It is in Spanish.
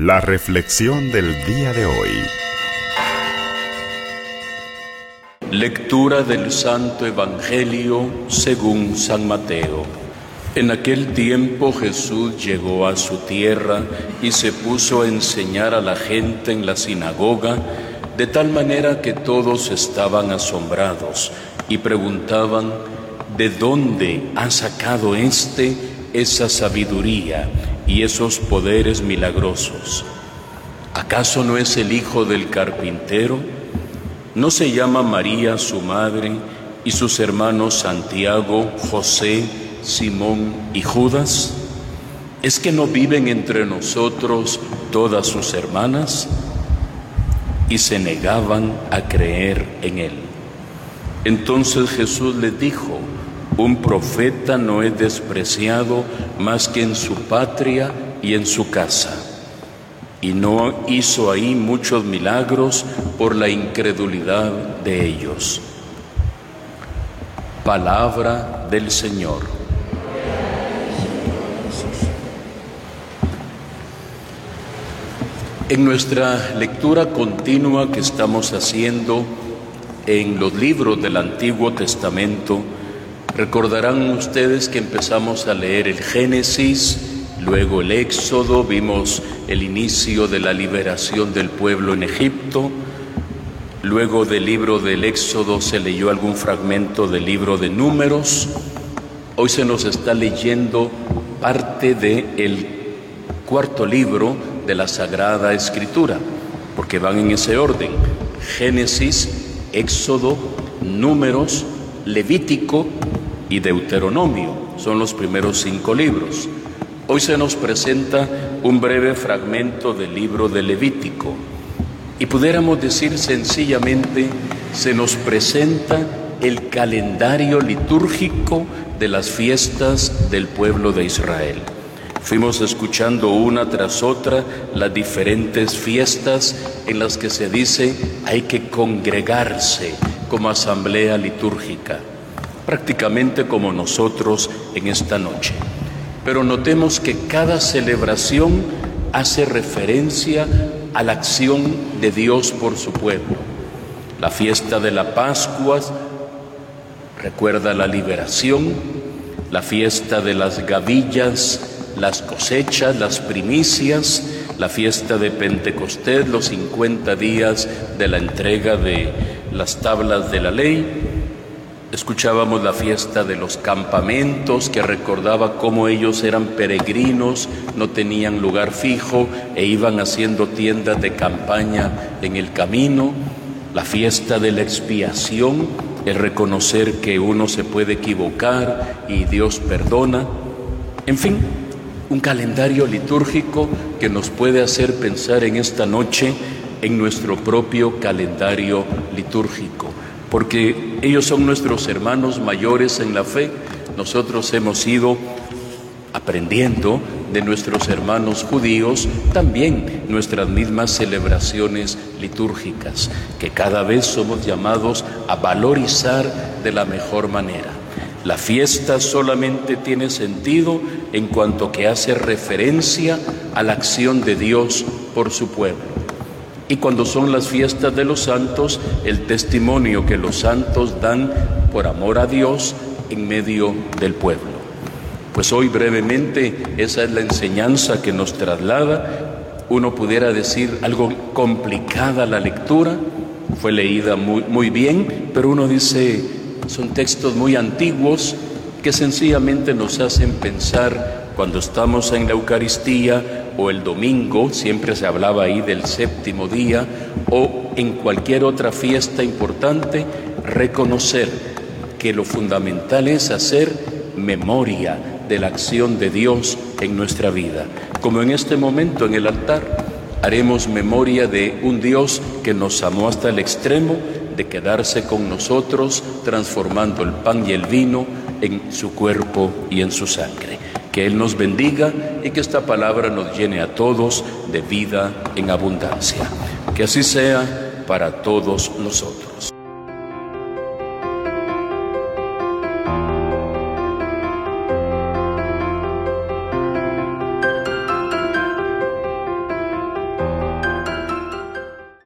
La reflexión del día de hoy. Lectura del Santo Evangelio según San Mateo. En aquel tiempo Jesús llegó a su tierra y se puso a enseñar a la gente en la sinagoga, de tal manera que todos estaban asombrados y preguntaban, ¿de dónde ha sacado éste esa sabiduría y esos poderes milagrosos? ¿Acaso no es el hijo del carpintero? ¿No se llama María su madre y sus hermanos Santiago, José, Simón y Judas? ¿Es que no viven entre nosotros todas sus hermanas? Y se negaban a creer en él. Entonces Jesús les dijo, un profeta no es despreciado más que en su patria y en su casa. Y no hizo ahí muchos milagros por la incredulidad de ellos. Palabra del Señor. En nuestra lectura continua que estamos haciendo en los libros del Antiguo Testamento, recordarán ustedes que empezamos a leer el Génesis, luego el Éxodo, vimos el inicio de la liberación del pueblo en Egipto, luego del libro del Éxodo se leyó algún fragmento del libro de Números, hoy se nos está leyendo parte del el cuarto libro de la Sagrada Escritura, porque van en ese orden, Génesis, Éxodo, Números, Levítico y Deuteronomio. Son los primeros cinco libros. Hoy se nos presenta un breve fragmento del libro de Levítico y pudiéramos decir sencillamente, se nos presenta el calendario litúrgico de las fiestas del pueblo de Israel. Fuimos escuchando una tras otra las diferentes fiestas en las que se dice hay que congregarse como asamblea litúrgica, prácticamente como nosotros en esta noche. Pero notemos que cada celebración hace referencia a la acción de Dios por su pueblo. La fiesta de la Pascua recuerda la liberación, la fiesta de las gavillas las cosechas, las primicias, la fiesta de Pentecostés, los 50 días de la entrega de las tablas de la ley. Escuchábamos la fiesta de los campamentos que recordaba cómo ellos eran peregrinos, no tenían lugar fijo e iban haciendo tiendas de campaña en el camino. La fiesta de la expiación, el reconocer que uno se puede equivocar y Dios perdona. En fin, un calendario litúrgico que nos puede hacer pensar en esta noche en nuestro propio calendario litúrgico, porque ellos son nuestros hermanos mayores en la fe, nosotros hemos ido aprendiendo de nuestros hermanos judíos también nuestras mismas celebraciones litúrgicas, que cada vez somos llamados a valorizar de la mejor manera. La fiesta solamente tiene sentido en cuanto que hace referencia a la acción de Dios por su pueblo. Y cuando son las fiestas de los santos, el testimonio que los santos dan por amor a Dios en medio del pueblo. Pues hoy brevemente esa es la enseñanza que nos traslada. Uno pudiera decir algo complicada la lectura, fue leída muy, muy bien, pero uno dice, son textos muy antiguos que sencillamente nos hacen pensar cuando estamos en la Eucaristía o el domingo, siempre se hablaba ahí del séptimo día, o en cualquier otra fiesta importante, reconocer que lo fundamental es hacer memoria de la acción de Dios en nuestra vida. Como en este momento en el altar, haremos memoria de un Dios que nos amó hasta el extremo de quedarse con nosotros, transformando el pan y el vino en su cuerpo y en su sangre. Que Él nos bendiga y que esta palabra nos llene a todos de vida en abundancia. Que así sea para todos nosotros.